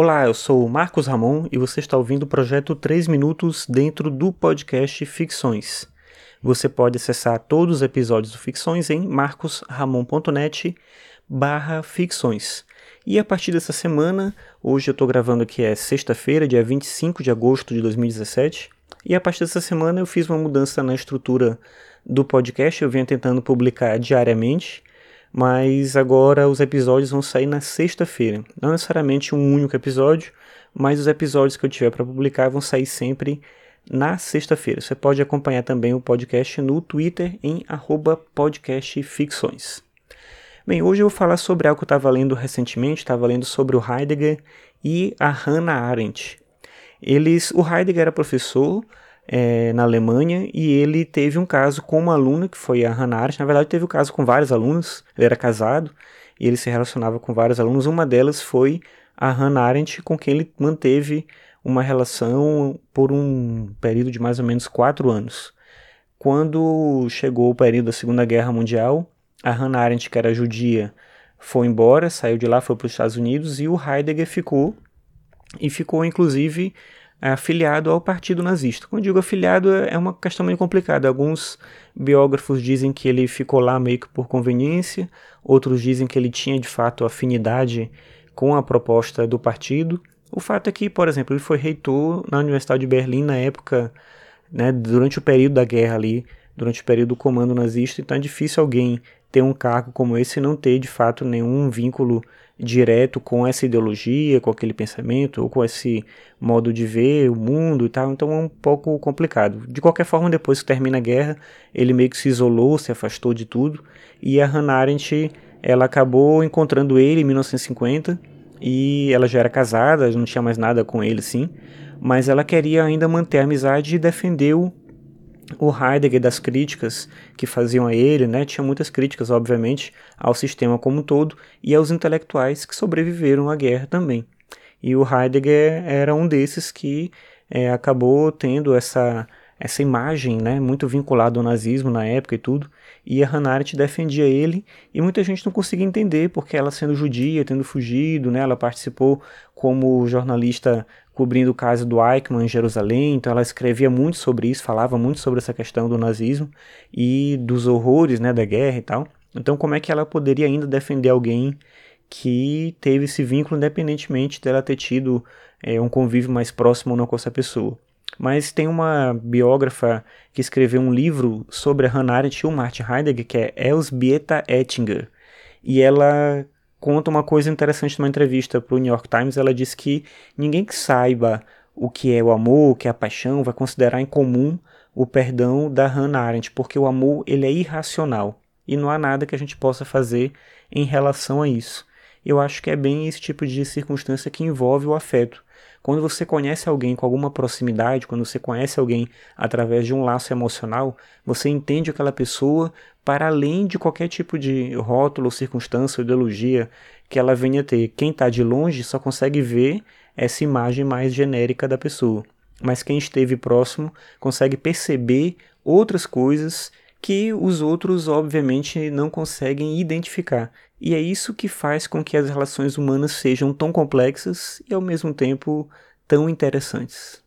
Olá, eu sou o Marcos Ramon e você está ouvindo o projeto 3 Minutos dentro do podcast Ficções. Você pode acessar todos os episódios do Ficções em marcosramon.net barra ficções. E a partir dessa semana, hoje eu estou gravando aqui é sexta-feira, dia 25 de agosto de 2017, e a partir dessa semana eu fiz uma mudança na estrutura do podcast, eu venho tentando publicar diariamente, mas agora os episódios vão sair na sexta-feira. Não necessariamente um único episódio, mas os episódios que eu tiver para publicar vão sair sempre na sexta-feira. Você pode acompanhar também o podcast no Twitter em podcastficções. Bem, hoje eu vou falar sobre algo que eu estava lendo recentemente, estava lendo sobre o Heidegger e a Hannah Arendt. Eles, o Heidegger era professor é, na Alemanha e ele teve um caso com uma aluna, que foi a Hannah Arendt. Na verdade, teve um caso com vários alunos, ele era casado e ele se relacionava com vários alunos. Uma delas foi a Hannah Arendt, com quem ele manteve uma relação por um período de mais ou menos quatro anos. Quando chegou o período da Segunda Guerra Mundial, a Hannah Arendt, que era judia, foi embora, saiu de lá, foi para os Estados Unidos e o Heidegger ficou e ficou inclusive afiliado ao partido nazista. Quando digo afiliado, é uma questão meio complicada. Alguns biógrafos dizem que ele ficou lá meio que por conveniência, outros dizem que ele tinha de fato afinidade com a proposta do partido. O fato é que, por exemplo, ele foi reitor na Universidade de Berlim na época, né, durante o período da guerra ali, durante o período do comando nazista, então é difícil alguém ter um cargo como esse e não ter de fato nenhum vínculo direto com essa ideologia, com aquele pensamento, ou com esse modo de ver o mundo e tal, então é um pouco complicado. De qualquer forma, depois que termina a guerra, ele meio que se isolou, se afastou de tudo, e a Hannah Arendt, ela acabou encontrando ele em 1950, e ela já era casada, não tinha mais nada com ele, sim, mas ela queria ainda manter a amizade e defendeu o Heidegger das críticas que faziam a ele, né, tinha muitas críticas, obviamente, ao sistema como um todo e aos intelectuais que sobreviveram à guerra também. E o Heidegger era um desses que é, acabou tendo essa, essa imagem né, muito vinculada ao nazismo na época e tudo, e a Hannah Arendt defendia ele, e muita gente não conseguia entender, porque ela sendo judia, tendo fugido, né, ela participou como jornalista cobrindo o caso do Eichmann em Jerusalém, então ela escrevia muito sobre isso, falava muito sobre essa questão do nazismo e dos horrores né, da guerra e tal. Então, como é que ela poderia ainda defender alguém que teve esse vínculo, independentemente dela ter tido é, um convívio mais próximo ou não com essa pessoa? Mas tem uma biógrafa que escreveu um livro sobre a Hannah Arendt e o Martin Heidegger, que é Elsbieta Ettinger. E ela conta uma coisa interessante numa entrevista para o New York Times. Ela diz que ninguém que saiba o que é o amor, o que é a paixão, vai considerar incomum o perdão da Hannah Arendt, porque o amor ele é irracional e não há nada que a gente possa fazer em relação a isso. Eu acho que é bem esse tipo de circunstância que envolve o afeto. Quando você conhece alguém com alguma proximidade, quando você conhece alguém através de um laço emocional, você entende aquela pessoa para além de qualquer tipo de rótulo, circunstância ideologia que ela venha ter. Quem está de longe só consegue ver essa imagem mais genérica da pessoa. Mas quem esteve próximo consegue perceber outras coisas que os outros, obviamente, não conseguem identificar. E é isso que faz com que as relações humanas sejam tão complexas e, ao mesmo tempo, tão interessantes.